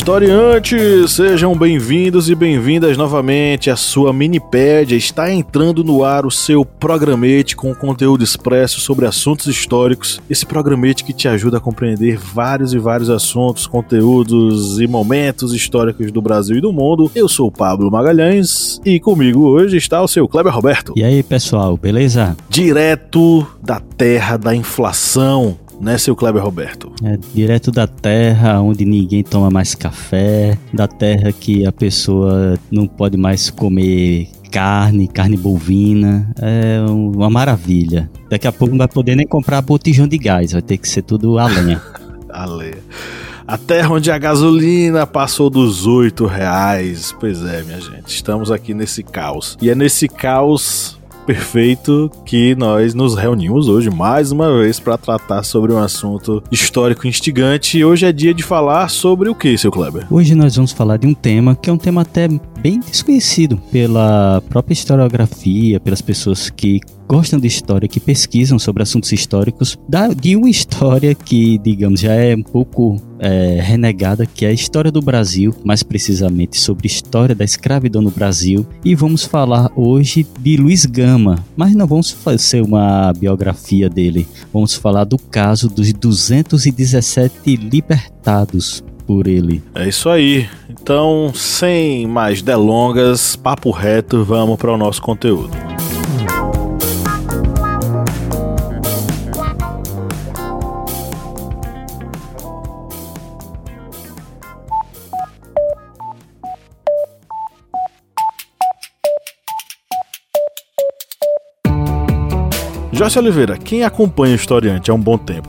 Historiantes! Sejam bem-vindos e bem-vindas novamente. A sua Minipédia está entrando no ar o seu programete com conteúdo expresso sobre assuntos históricos. Esse programete que te ajuda a compreender vários e vários assuntos, conteúdos e momentos históricos do Brasil e do mundo. Eu sou o Pablo Magalhães e comigo hoje está o seu Kleber Roberto. E aí, pessoal, beleza? Direto da terra da inflação né, seu Kleber Roberto? É direto da terra onde ninguém toma mais café, da terra que a pessoa não pode mais comer carne, carne bovina, é uma maravilha. Daqui a pouco não vai poder nem comprar botijão de gás, vai ter que ser tudo a lenha. a lenha. A terra onde a gasolina passou dos oito reais. Pois é, minha gente, estamos aqui nesse caos. E é nesse caos perfeito que nós nos reunimos hoje mais uma vez para tratar sobre um assunto histórico instigante. E hoje é dia de falar sobre o que, seu Kleber? Hoje nós vamos falar de um tema que é um tema até bem desconhecido pela própria historiografia, pelas pessoas que gostam de história, que pesquisam sobre assuntos históricos, da, de uma história que, digamos, já é um pouco é, renegada, que é a história do Brasil, mais precisamente sobre a história da escravidão no Brasil. E vamos falar hoje de Luiz Gama, mas não vamos fazer uma biografia dele, vamos falar do caso dos 217 libertados por ele. É isso aí. Então, sem mais delongas, papo reto, vamos para o nosso conteúdo. Joyce Oliveira, quem acompanha o historiante há um bom tempo,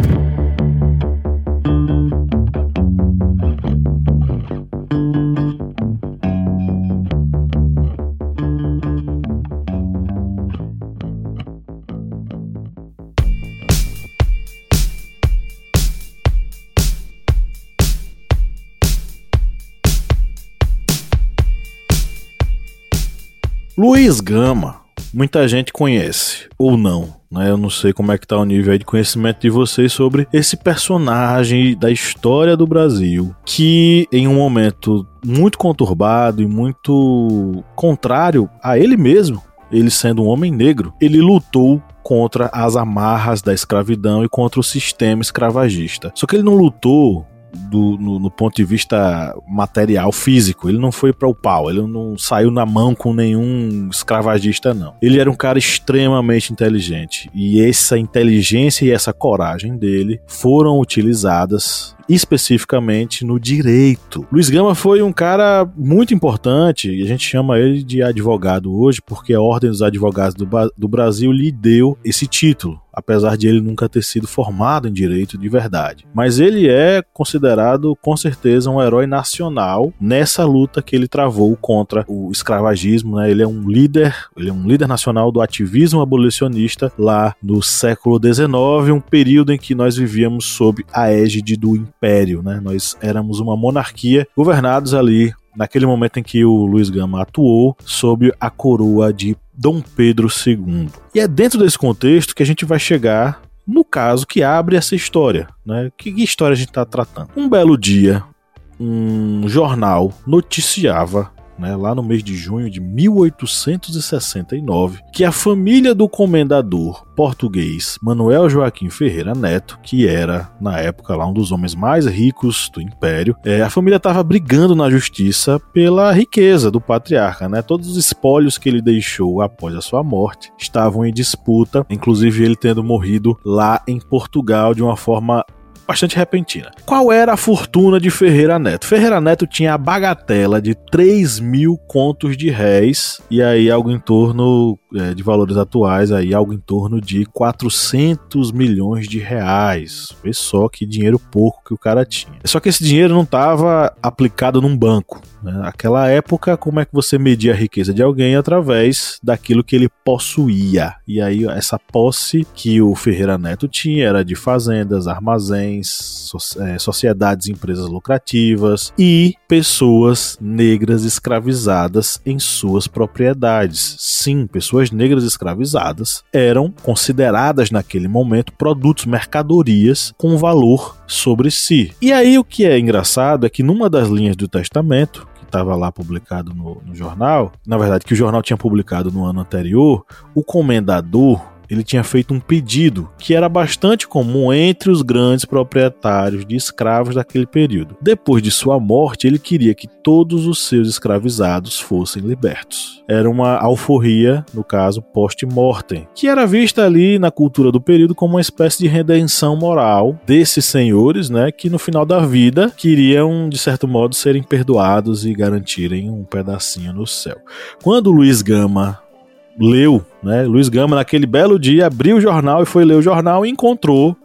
Gama, muita gente conhece, ou não, né? Eu não sei como é que tá o nível de conhecimento de vocês sobre esse personagem da história do Brasil, que em um momento muito conturbado e muito contrário a ele mesmo, ele sendo um homem negro, ele lutou contra as amarras da escravidão e contra o sistema escravagista. Só que ele não lutou do, no, no, ponto de vista material, físico. Ele não foi para o pau, ele não saiu na mão com nenhum escravagista, não. Ele era um cara extremamente inteligente. E essa inteligência e essa coragem dele foram utilizadas especificamente no direito. Luiz Gama foi um cara muito importante, e a gente chama ele de advogado hoje, porque a Ordem dos Advogados do, do Brasil lhe deu esse título apesar de ele nunca ter sido formado em direito de verdade. Mas ele é considerado com certeza um herói nacional nessa luta que ele travou contra o escravagismo, né? Ele é um líder, ele é um líder nacional do ativismo abolicionista lá no século XIX, um período em que nós vivíamos sob a égide do império, né? Nós éramos uma monarquia governados ali naquele momento em que o Luiz Gama atuou sob a coroa de Dom Pedro II. E é dentro desse contexto que a gente vai chegar no caso que abre essa história, né? Que história a gente está tratando? Um belo dia, um jornal noticiava né, lá no mês de junho de 1869, que a família do comendador português Manuel Joaquim Ferreira Neto, que era na época lá um dos homens mais ricos do império, é, a família estava brigando na justiça pela riqueza do patriarca, né? Todos os espólios que ele deixou após a sua morte estavam em disputa, inclusive ele tendo morrido lá em Portugal de uma forma bastante repentina. Qual era a fortuna de Ferreira Neto? Ferreira Neto tinha a bagatela de 3 mil contos de réis, e aí algo em torno é, de valores atuais, aí algo em torno de 400 milhões de reais. Vê só que dinheiro pouco que o cara tinha. Só que esse dinheiro não estava aplicado num banco. Né? Naquela época, como é que você media a riqueza de alguém? Através daquilo que ele possuía. E aí, essa posse que o Ferreira Neto tinha era de fazendas, armazéns, é, sociedades empresas lucrativas e pessoas negras escravizadas em suas propriedades. Sim, pessoas negras escravizadas eram consideradas naquele momento produtos, mercadorias com valor sobre si. E aí o que é engraçado é que numa das linhas do testamento, estava lá publicado no, no, jornal, na verdade, que o jornal tinha publicado no ano anterior, o comendador ele tinha feito um pedido que era bastante comum entre os grandes proprietários de escravos daquele período. Depois de sua morte, ele queria que todos os seus escravizados fossem libertos. Era uma alforria, no caso, post-mortem, que era vista ali na cultura do período como uma espécie de redenção moral desses senhores, né, que no final da vida queriam, de certo modo, serem perdoados e garantirem um pedacinho no céu. Quando Luiz Gama leu, né? Luiz Gama, naquele belo dia, abriu o jornal e foi ler o jornal e encontrou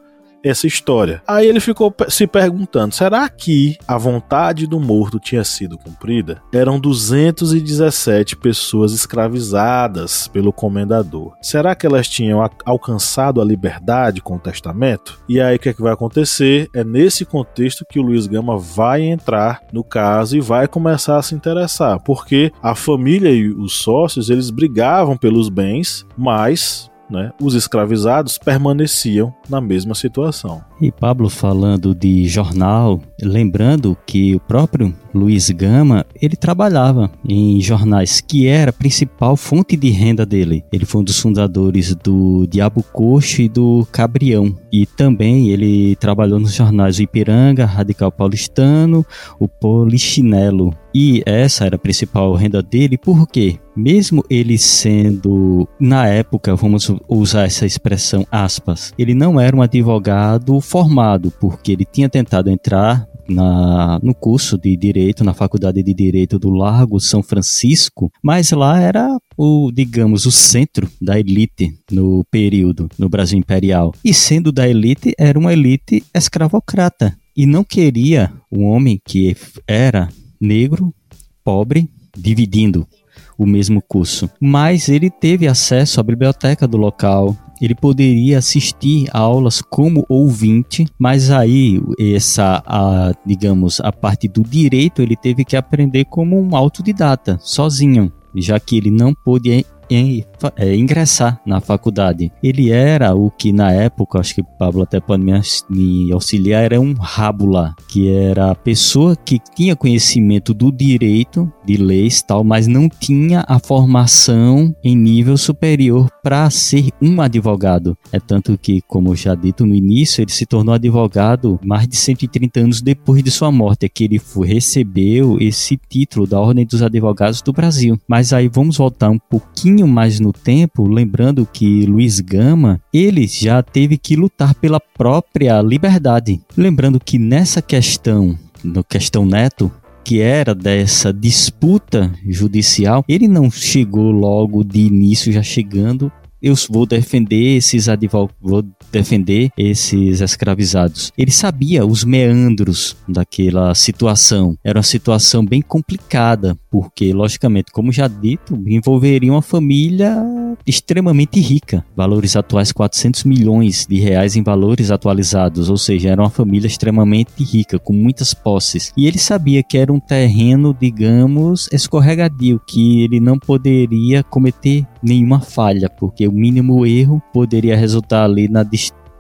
essa história. Aí ele ficou se perguntando: será que a vontade do morto tinha sido cumprida? Eram 217 pessoas escravizadas pelo comendador. Será que elas tinham alcançado a liberdade com o testamento? E aí o que, é que vai acontecer? É nesse contexto que o Luiz Gama vai entrar no caso e vai começar a se interessar, porque a família e os sócios eles brigavam pelos bens, mas né, os escravizados permaneciam na mesma situação. E Pablo falando de jornal, lembrando que o próprio Luiz Gama, ele trabalhava em jornais, que era a principal fonte de renda dele. Ele foi um dos fundadores do Diabo Coxo e do Cabrião. E também ele trabalhou nos jornais Ipiranga, Radical Paulistano, o Polichinelo. E essa era a principal renda dele, por quê? Mesmo ele sendo, na época, vamos usar essa expressão aspas, ele não era um advogado formado, porque ele tinha tentado entrar na, no curso de Direito, na Faculdade de Direito do Largo São Francisco, mas lá era o, digamos, o centro da elite no período, no Brasil Imperial. E sendo da elite, era uma elite escravocrata. E não queria um homem que era negro, pobre, dividindo o mesmo curso. Mas ele teve acesso à biblioteca do local, ele poderia assistir a aulas como ouvinte, mas aí essa, a, digamos, a parte do direito ele teve que aprender como um autodidata, sozinho, já que ele não pôde em, é, ingressar na faculdade. Ele era o que na época, acho que Pablo até pode me, me auxiliar, era um rábula, que era a pessoa que tinha conhecimento do direito, de leis tal, mas não tinha a formação em nível superior para ser um advogado. É tanto que, como já dito no início, ele se tornou advogado mais de 130 anos depois de sua morte, é que ele foi, recebeu esse título da Ordem dos Advogados do Brasil. Mas aí vamos voltar um pouquinho pouquinho mais no tempo, lembrando que Luiz Gama, ele já teve que lutar pela própria liberdade. Lembrando que nessa questão, no questão Neto, que era dessa disputa judicial, ele não chegou logo de início já chegando eu vou defender esses advogados, vou defender esses escravizados. Ele sabia os meandros daquela situação. Era uma situação bem complicada, porque, logicamente, como já dito, envolveria uma família extremamente rica. Valores atuais 400 milhões de reais em valores atualizados, ou seja, era uma família extremamente rica, com muitas posses. E ele sabia que era um terreno, digamos, escorregadio, que ele não poderia cometer nenhuma falha, porque o mínimo erro poderia resultar ali na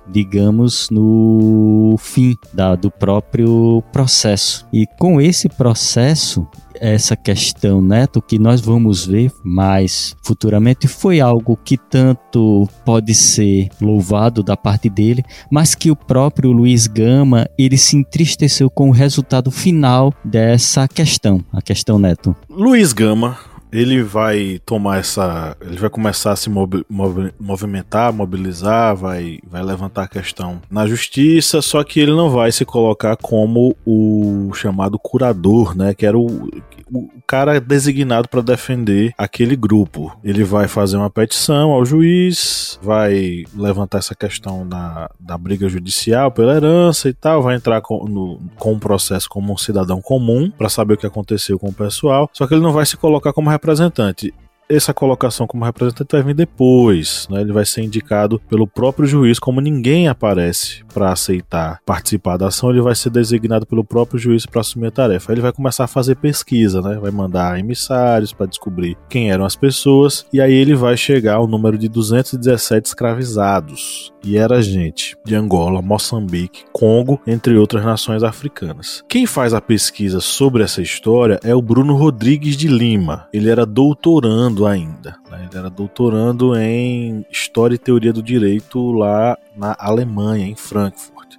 digamos, no fim da, do próprio processo. E com esse processo, essa questão, Neto, que nós vamos ver mais futuramente, foi algo que tanto pode ser louvado da parte dele, mas que o próprio Luiz Gama, ele se entristeceu com o resultado final dessa questão, a questão Neto. Luiz Gama ele vai tomar essa. Ele vai começar a se movi movimentar, mobilizar, vai, vai levantar a questão na justiça, só que ele não vai se colocar como o chamado curador, né? Que era o, o cara designado para defender aquele grupo. Ele vai fazer uma petição ao juiz, vai levantar essa questão da, da briga judicial pela herança e tal, vai entrar com, no, com um processo como um cidadão comum para saber o que aconteceu com o pessoal, só que ele não vai se colocar como representante representante essa colocação como representante vai vir depois, né? Ele vai ser indicado pelo próprio juiz, como ninguém aparece para aceitar participar da ação, ele vai ser designado pelo próprio juiz para assumir a tarefa. Aí ele vai começar a fazer pesquisa, né? Vai mandar emissários para descobrir quem eram as pessoas e aí ele vai chegar ao número de 217 escravizados. E era gente de Angola, Moçambique, Congo, entre outras nações africanas. Quem faz a pesquisa sobre essa história é o Bruno Rodrigues de Lima. Ele era doutorando doutorando ainda. Né? Ele era doutorando em História e Teoria do Direito lá na Alemanha, em Frankfurt.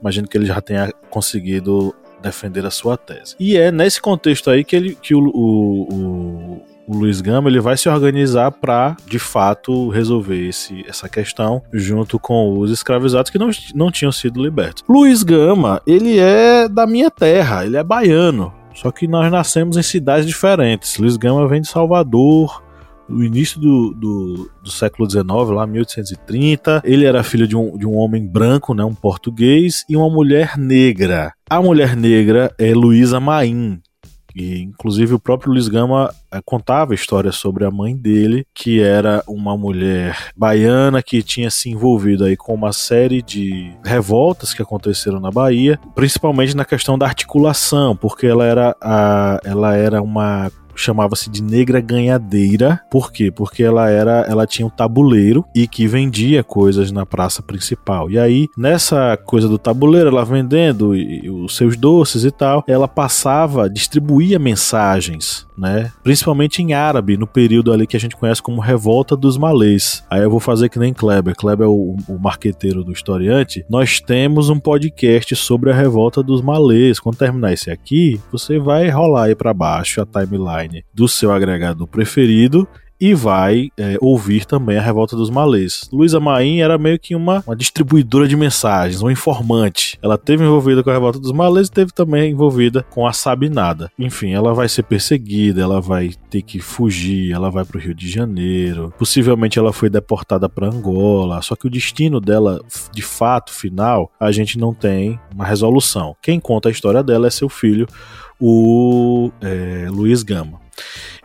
Imagino que ele já tenha conseguido defender a sua tese. E é nesse contexto aí que, ele, que o, o, o, o Luiz Gama ele vai se organizar para, de fato, resolver esse, essa questão junto com os escravizados que não, não tinham sido libertos. Luiz Gama, ele é da minha terra, ele é baiano. Só que nós nascemos em cidades diferentes. Luiz Gama vem de Salvador, no início do, do, do, século XIX, lá 1830. Ele era filho de um, de um homem branco, né, um português, e uma mulher negra. A mulher negra é Luísa Maim, e, inclusive, o próprio Luiz Gama é, contava histórias sobre a mãe dele, que era uma mulher baiana que tinha se envolvido aí com uma série de revoltas que aconteceram na Bahia, principalmente na questão da articulação, porque ela era, a, ela era uma chamava-se de negra ganhadeira. Por quê? Porque ela era, ela tinha um tabuleiro e que vendia coisas na praça principal. E aí, nessa coisa do tabuleiro, ela vendendo os seus doces e tal, ela passava, distribuía mensagens, né? Principalmente em árabe, no período ali que a gente conhece como Revolta dos Malês. Aí eu vou fazer que nem Kleber. Kleber é o, o marqueteiro do historiante. Nós temos um podcast sobre a Revolta dos Malês. Quando terminar esse aqui, você vai rolar aí para baixo a timeline do seu agregador preferido e vai é, ouvir também a Revolta dos Malês. Luísa Maim era meio que uma, uma distribuidora de mensagens, um informante. Ela teve envolvida com a Revolta dos Malês e teve também envolvida com a Sabinada. Enfim, ela vai ser perseguida, ela vai ter que fugir, ela vai para o Rio de Janeiro. Possivelmente ela foi deportada para Angola, só que o destino dela, de fato, final, a gente não tem uma resolução. Quem conta a história dela é seu filho, o é, Luiz Gama.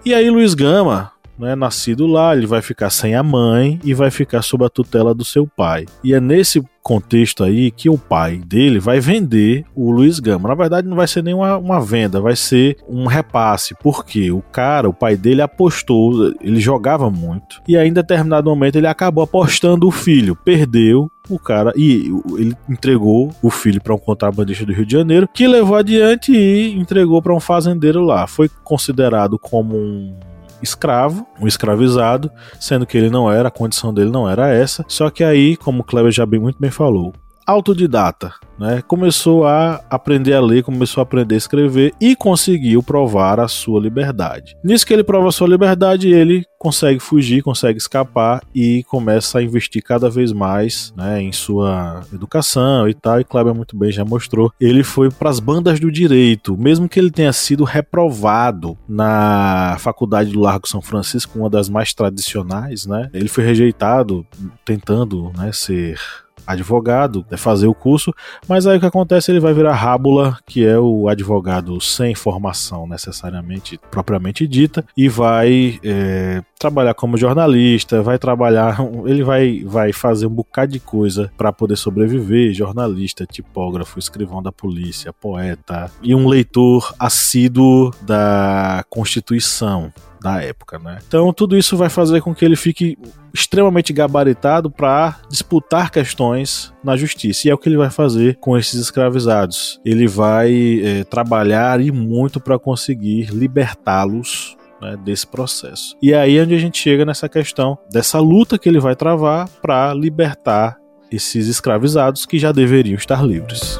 E aí, Luiz Gama, né, nascido lá, ele vai ficar sem a mãe e vai ficar sob a tutela do seu pai. E é nesse contexto aí que o pai dele vai vender o Luiz Gama. Na verdade, não vai ser nenhuma uma venda, vai ser um repasse, porque o cara, o pai dele apostou, ele jogava muito, e aí em determinado momento ele acabou apostando o filho, perdeu o cara e ele entregou o filho para um contrabandista do Rio de Janeiro, que levou adiante e entregou para um fazendeiro lá. Foi considerado como um escravo, um escravizado, sendo que ele não era, a condição dele não era essa. Só que aí, como o Kleber já bem, muito bem falou, autodidata, né? Começou a aprender a ler, começou a aprender a escrever e conseguiu provar a sua liberdade. Nisso que ele prova a sua liberdade, ele consegue fugir, consegue escapar e começa a investir cada vez mais, né, em sua educação e tal. E Kleber muito bem já mostrou. Ele foi para as bandas do direito, mesmo que ele tenha sido reprovado na faculdade do Largo São Francisco, uma das mais tradicionais, né? Ele foi rejeitado tentando, né, ser advogado, é fazer o curso, mas aí o que acontece? Ele vai virar rábula, que é o advogado sem formação necessariamente propriamente dita, e vai é, trabalhar como jornalista, vai trabalhar, ele vai, vai fazer um bocado de coisa para poder sobreviver, jornalista, tipógrafo, escrivão da polícia, poeta e um leitor assíduo da Constituição da época, né? Então tudo isso vai fazer com que ele fique extremamente gabaritado para disputar questões na justiça. E é o que ele vai fazer com esses escravizados. Ele vai é, trabalhar e muito para conseguir libertá-los né, desse processo. E aí é onde a gente chega nessa questão dessa luta que ele vai travar para libertar esses escravizados que já deveriam estar livres.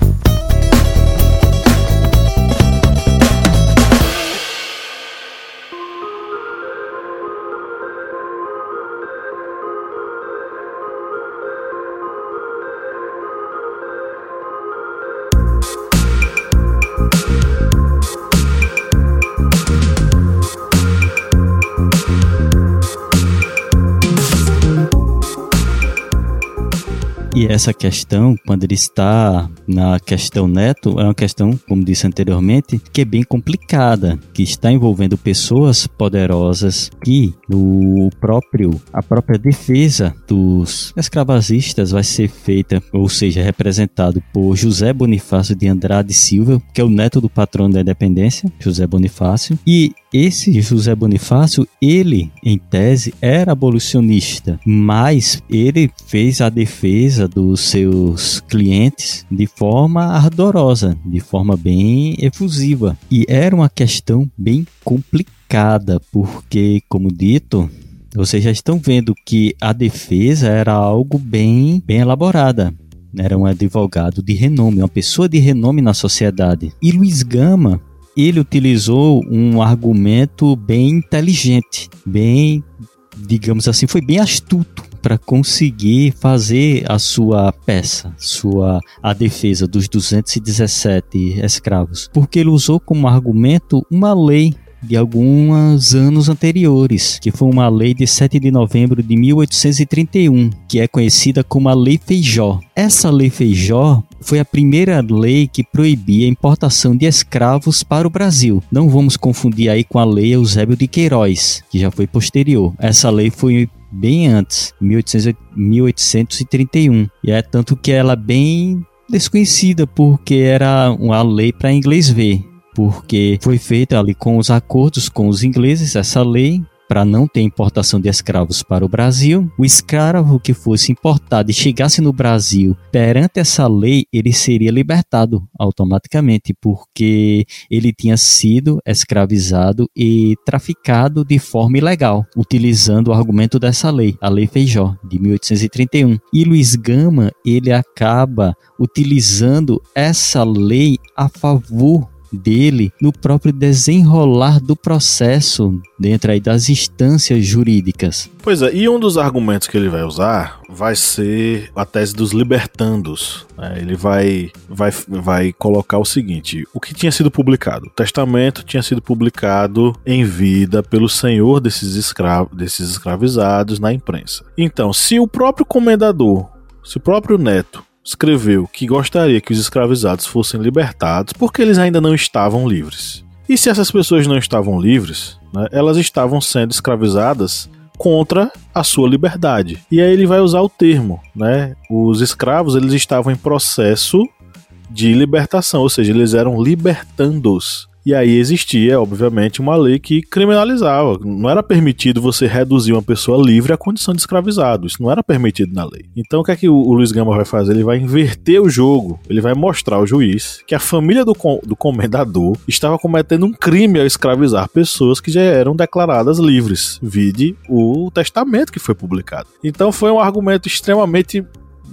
E essa questão, quando ele está na questão neto, é uma questão, como disse anteriormente, que é bem complicada, que está envolvendo pessoas poderosas que no próprio a própria defesa dos escravagistas vai ser feita, ou seja, representado por José Bonifácio de Andrade Silva, que é o neto do patrono da independência, José Bonifácio, e esse José Bonifácio, ele, em tese, era abolicionista, mas ele fez a defesa dos seus clientes de forma ardorosa, de forma bem efusiva. E era uma questão bem complicada, porque, como dito, vocês já estão vendo que a defesa era algo bem, bem elaborada. Era um advogado de renome, uma pessoa de renome na sociedade. E Luiz Gama ele utilizou um argumento bem inteligente, bem, digamos assim, foi bem astuto para conseguir fazer a sua peça, sua a defesa dos 217 escravos, porque ele usou como argumento uma lei de alguns anos anteriores, que foi uma lei de 7 de novembro de 1831, que é conhecida como a Lei Feijó. Essa Lei Feijó foi a primeira lei que proibia a importação de escravos para o Brasil. Não vamos confundir aí com a Lei Eusébio de Queiroz, que já foi posterior. Essa lei foi bem antes, 1831. E é tanto que ela é bem desconhecida porque era uma lei para inglês ver porque foi feita ali com os acordos com os ingleses essa lei para não ter importação de escravos para o Brasil. O escravo que fosse importado e chegasse no Brasil perante essa lei, ele seria libertado automaticamente, porque ele tinha sido escravizado e traficado de forma ilegal, utilizando o argumento dessa lei, a Lei Feijó, de 1831. E Luiz Gama, ele acaba utilizando essa lei a favor dele no próprio desenrolar do processo dentro aí das instâncias jurídicas. Pois é, e um dos argumentos que ele vai usar vai ser a tese dos libertandos. Né? Ele vai, vai, vai colocar o seguinte: o que tinha sido publicado? O testamento tinha sido publicado em vida pelo senhor desses, escravos, desses escravizados na imprensa. Então, se o próprio comendador, se o próprio neto escreveu que gostaria que os escravizados fossem libertados porque eles ainda não estavam livres. E se essas pessoas não estavam livres, né, elas estavam sendo escravizadas contra a sua liberdade. E aí ele vai usar o termo, né? Os escravos eles estavam em processo de libertação, ou seja, eles eram libertandos. E aí existia, obviamente, uma lei que criminalizava. Não era permitido você reduzir uma pessoa livre à condição de escravizado. Isso não era permitido na lei. Então o que é que o, Luiz Gama vai fazer? Ele vai inverter o jogo. Ele vai mostrar ao juiz que a família do, com, do comendador estava cometendo um crime ao escravizar pessoas que já eram declaradas livres. Vide o testamento que foi publicado. Então foi um argumento extremamente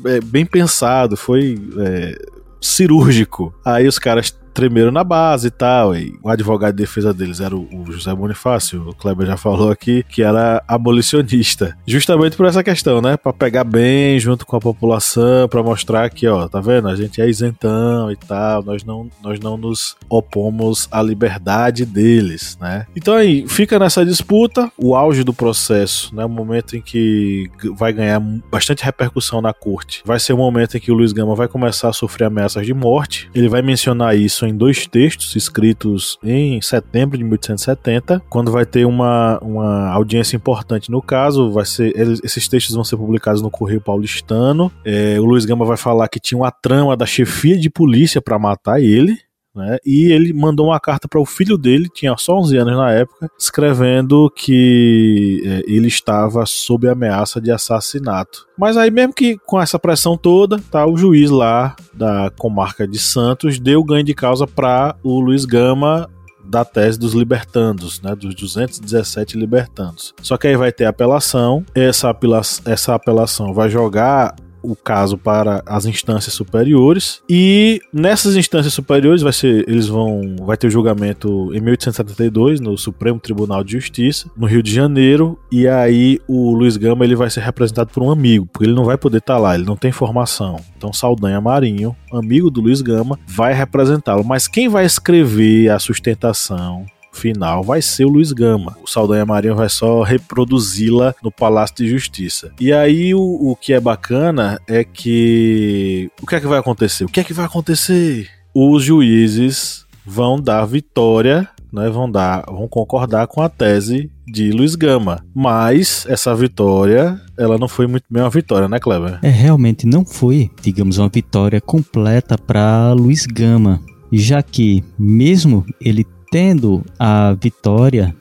é, bem pensado, foi é, cirúrgico. Aí os caras tremeram na base e tal. E o advogado de defesa deles era o, José Bonifácio, o Kleber já falou aqui, que era abolicionista. Justamente por essa questão, né? Pra pegar bem junto com a população, pra mostrar que, ó, tá vendo? A gente é isentão e tal, nós não, nós não nos opomos à liberdade deles, né? Então aí, fica nessa disputa, o auge do processo, né? O momento em que vai ganhar bastante repercussão na corte. Vai ser o momento em que o Luiz Gama vai começar a sofrer ameaças de morte. Ele vai mencionar isso em dois textos escritos em setembro de 1870, quando vai ter uma, uma audiência importante no caso. Vai ser eles, esses textos vão ser publicados no Correio Paulistano. É, o Luiz Gama vai falar que tinha uma trama da chefia de polícia para matar ele. Né? E ele mandou uma carta para o filho dele, tinha só 11 anos na época, escrevendo que é, ele estava sob ameaça de assassinato. Mas aí, mesmo que com essa pressão toda, tá, o juiz lá da comarca de Santos deu ganho de causa para o Luiz Gama da tese dos libertandos, né, dos 217 libertandos. Só que aí vai ter apelação, essa, essa apelação vai jogar o caso para as instâncias superiores. E nessas instâncias superiores vai ser eles vão vai ter o julgamento em 1872 no Supremo Tribunal de Justiça no Rio de Janeiro. E aí o Luiz Gama ele vai ser representado por um amigo porque ele não vai poder estar tá lá ele não tem formação. Então Saldanha Marinho amigo do Luiz Gama vai representá-lo. Mas quem vai escrever a sustentação final vai ser o Luiz Gama. O Saldanha Marinho vai só reproduzi-la no Palácio de Justiça. E aí o, o que é bacana é que. O que é que vai acontecer? O que é que vai acontecer? Os juízes vão dar vitória né, vão dar, vão concordar com a tese de Luiz Gama. Mas essa vitória, ela não foi muito bem uma vitória, né, Kleber? É, realmente não foi, digamos, uma vitória completa para Luiz Gama, já que mesmo ele tendo a vitória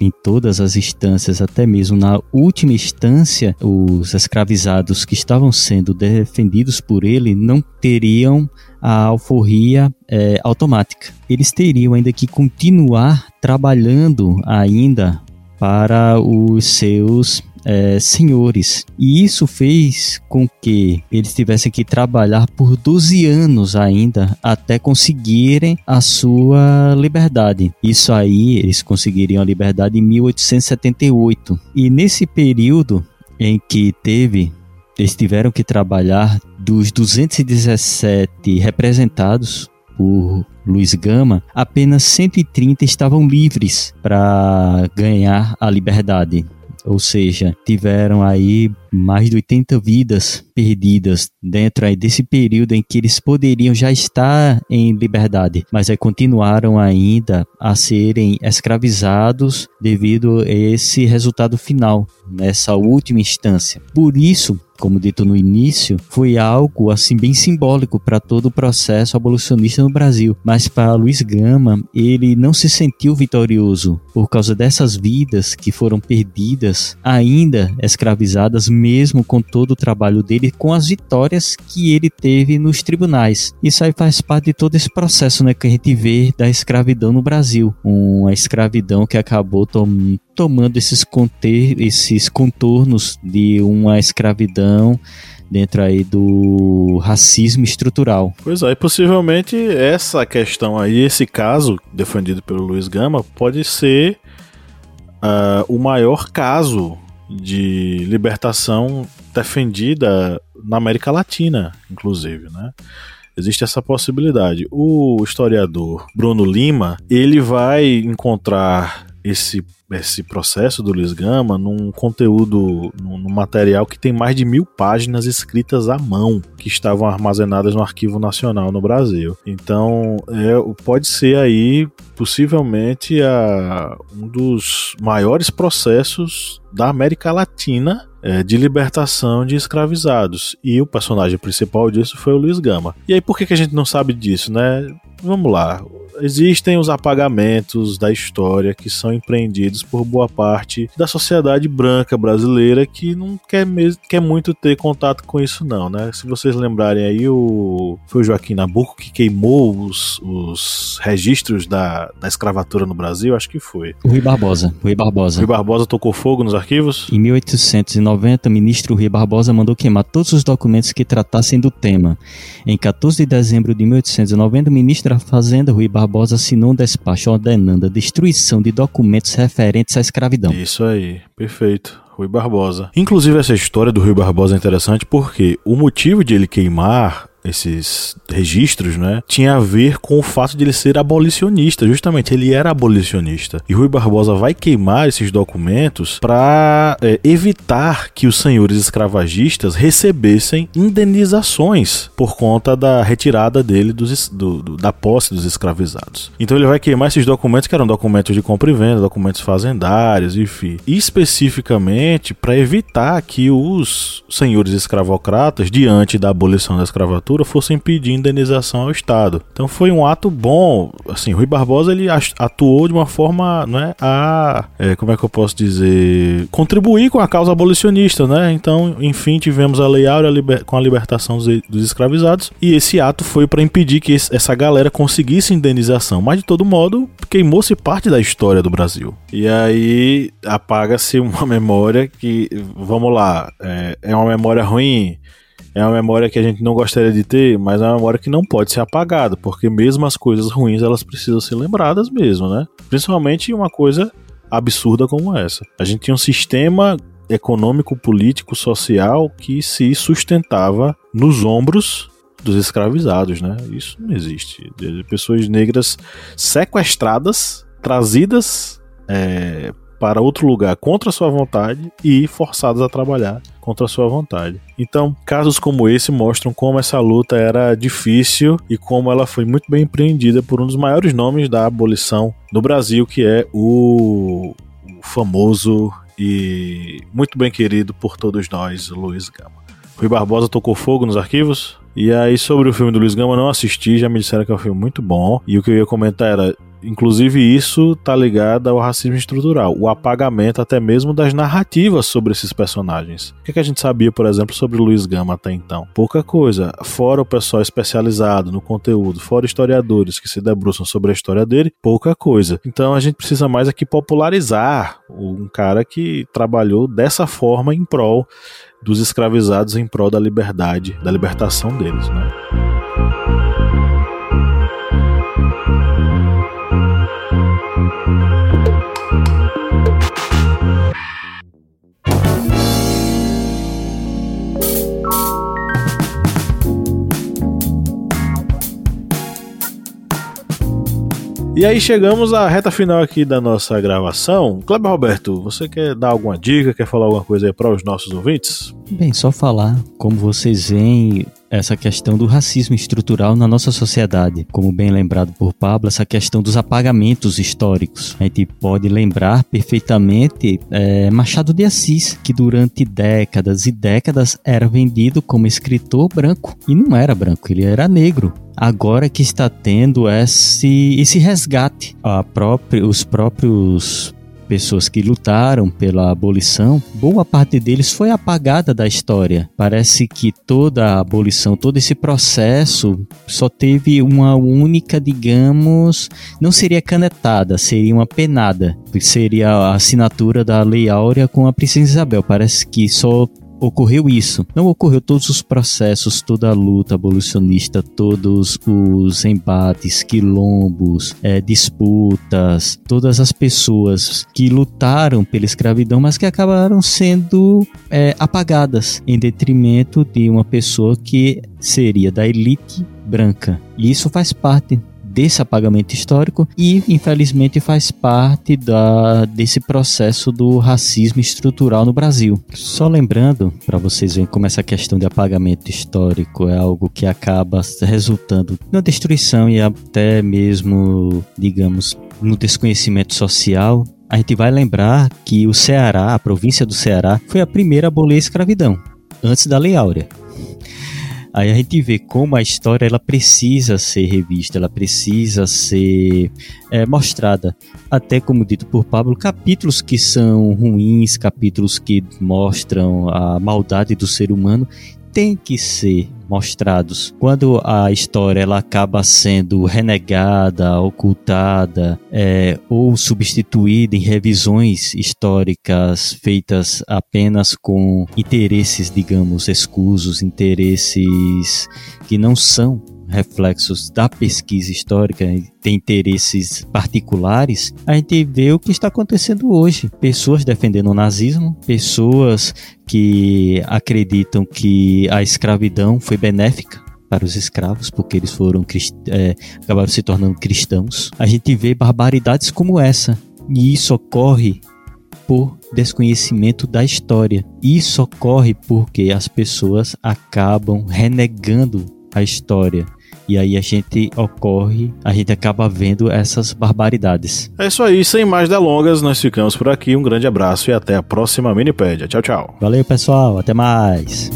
em todas as instâncias, até mesmo na última instância, os escravizados que estavam sendo defendidos por ele não teriam a alforria é, automática. Eles teriam ainda que continuar trabalhando ainda para os seus é, senhores. E isso fez com que eles tivessem que trabalhar por 12 anos ainda até conseguirem a sua liberdade. Isso aí, eles conseguiriam a liberdade em 1878. E nesse período em que teve eles tiveram que trabalhar dos 217 representados por Luiz Gama, apenas 130 estavam livres para ganhar a liberdade ou seja, tiveram aí mais de 80 vidas perdidas dentro aí desse período em que eles poderiam já estar em liberdade, mas aí continuaram ainda a serem escravizados devido a esse resultado final, nessa última instância. Por isso, como dito no início, foi algo assim bem simbólico para todo o processo abolicionista no Brasil. Mas para Luiz Gama, ele não se sentiu vitorioso por causa dessas vidas que foram perdidas, ainda escravizadas, mesmo com todo o trabalho dele, com as vitórias que ele teve nos tribunais. Isso aí faz parte de todo esse processo né, que a gente vê da escravidão no Brasil. Uma escravidão que acabou tom tomando esses, conter esses contornos de uma escravidão dentro aí do racismo estrutural. Pois é, e possivelmente essa questão aí, esse caso defendido pelo Luiz Gama, pode ser uh, o maior caso de libertação defendida na América Latina, inclusive, né? Existe essa possibilidade. O historiador Bruno Lima, ele vai encontrar esse esse processo do Luiz Gama num conteúdo, num, num, material que tem mais de mil páginas escritas à mão, que estavam armazenadas no Arquivo Nacional no Brasil. Então, é, pode ser aí, possivelmente, a, um dos maiores processos da América Latina é, de libertação de escravizados. E o personagem principal disso foi o Luiz Gama. E aí, por que, que a gente não sabe disso, né? Vamos lá existem os apagamentos da história que são empreendidos por boa parte da sociedade branca brasileira que não quer, mesmo, quer muito ter contato com isso não, né? Se vocês lembrarem aí, o, foi o Joaquim Nabuco que queimou os, os registros da, da escravatura no Brasil, acho que foi. O Rui Barbosa. Rui Barbosa. Rui Barbosa tocou fogo nos arquivos? Em 1890, o ministro Rui Barbosa mandou queimar todos os documentos que tratassem do tema. Em 14 de dezembro de 1890, o ministro da Fazenda, Rui Barbosa, assinou um despacho ordenando a destruição de documentos referentes à escravidão. Isso aí, perfeito. Rui Barbosa. Inclusive, essa história do Rui Barbosa é interessante porque o motivo de ele queimar esses registros, né, tinha a ver com o fato de ele ser abolicionista. Justamente, ele era abolicionista. E Rui Barbosa vai queimar esses documentos para é, evitar que os senhores escravagistas recebessem indenizações por conta da retirada dele dos, do, do, da posse dos escravizados. Então ele vai queimar esses documentos que eram documentos de compra e venda, documentos fazendários, enfim, especificamente para evitar que os senhores escravocratas, diante da abolição da escravatura fossem pedir indenização ao Estado. Então foi um ato bom. Assim, Rui Barbosa ele atuou de uma forma, né, a, é, como é que eu posso dizer, contribuir com a causa abolicionista, né? Então, enfim, tivemos a Lei Áurea com a libertação dos, dos escravizados e esse ato foi para impedir que essa galera conseguisse indenização. Mas de todo modo, queimou-se parte da história do Brasil. E aí apaga-se uma memória que, vamos lá, é, é uma memória ruim é uma memória que a gente não gostaria de ter, mas é uma memória que não pode ser apagada, porque mesmo as coisas ruins elas precisam ser lembradas mesmo, né? Principalmente uma coisa absurda como essa. A gente tinha um sistema econômico, político, social que se sustentava nos ombros dos escravizados, né? Isso não existe. De pessoas negras sequestradas, trazidas é, para outro lugar contra sua vontade e forçadas a trabalhar contra sua vontade. Então, casos como esse mostram como essa luta era difícil e como ela foi muito bem empreendida por um dos maiores nomes da abolição no Brasil, que é o, o famoso e muito bem querido por todos nós, Luiz Gama. Rui Barbosa tocou fogo nos arquivos? E aí, sobre o filme do Luiz Gama, não assisti, já me disseram que é um filme muito bom. E o que eu ia comentar era: Inclusive, isso tá ligado ao racismo estrutural, o apagamento até mesmo das narrativas sobre esses personagens. O que, é que a gente sabia, por exemplo, sobre Luiz Gama até então? Pouca coisa. Fora o pessoal especializado no conteúdo, fora historiadores que se debruçam sobre a história dele, pouca coisa. Então a gente precisa mais aqui popularizar um cara que trabalhou dessa forma em prol dos escravizados, em prol da liberdade, da libertação deles, né? E aí chegamos à reta final aqui da nossa gravação. Kleber Roberto, você quer dar alguma dica, quer falar alguma coisa aí para os nossos ouvintes? Bem, só falar como vocês veem essa questão do racismo estrutural na nossa sociedade. Como bem lembrado por Pablo, essa questão dos apagamentos históricos. A gente pode lembrar perfeitamente é, Machado de Assis, que durante décadas e décadas era vendido como escritor branco. E não era branco, ele era negro agora que está tendo esse, esse resgate. A própria, os próprios pessoas que lutaram pela abolição, boa parte deles foi apagada da história. Parece que toda a abolição, todo esse processo só teve uma única, digamos, não seria canetada, seria uma penada, seria a assinatura da Lei Áurea com a Princesa Isabel. Parece que só ocorreu isso. Não ocorreu todos os processos, toda a luta abolicionista, todos os embates, quilombos, é, disputas, todas as pessoas que lutaram pela escravidão, mas que acabaram sendo é, apagadas em detrimento de uma pessoa que seria da elite branca. E isso faz parte desse apagamento histórico e, infelizmente, faz parte da, desse processo do racismo estrutural no Brasil. Só lembrando, para vocês verem como essa questão de apagamento histórico é algo que acaba resultando na destruição e até mesmo, digamos, no desconhecimento social a gente vai lembrar que o Ceará, a província do Ceará, foi a primeira a abolir a escravidão, antes da Lei Áurea. Aí a gente vê como a história ela precisa ser revista, ela precisa ser é, mostrada. Até como dito por Pablo, capítulos que são ruins, capítulos que mostram a maldade do ser humano, têm que ser mostrados. Quando a história ela acaba sendo renegada, ocultada é, ou substituída em revisões históricas feitas apenas com interesses, digamos, escusos, interesses que não são reflexos da pesquisa histórica, tem interesses particulares, a gente vê o que está acontecendo hoje. Pessoas defendendo o nazismo, pessoas que acreditam que a escravidão foi benéfica para os escravos, porque eles foram é, acabaram se tornando cristãos. A gente vê barbaridades como essa, e isso ocorre por desconhecimento da história. Isso ocorre porque as pessoas acabam renegando a história. E aí a gente ocorre, a gente acaba vendo essas barbaridades. É isso aí, sem mais delongas, nós ficamos por aqui. Um grande abraço e até a próxima Minipédia. Tchau, tchau. Valeu, pessoal. Até mais.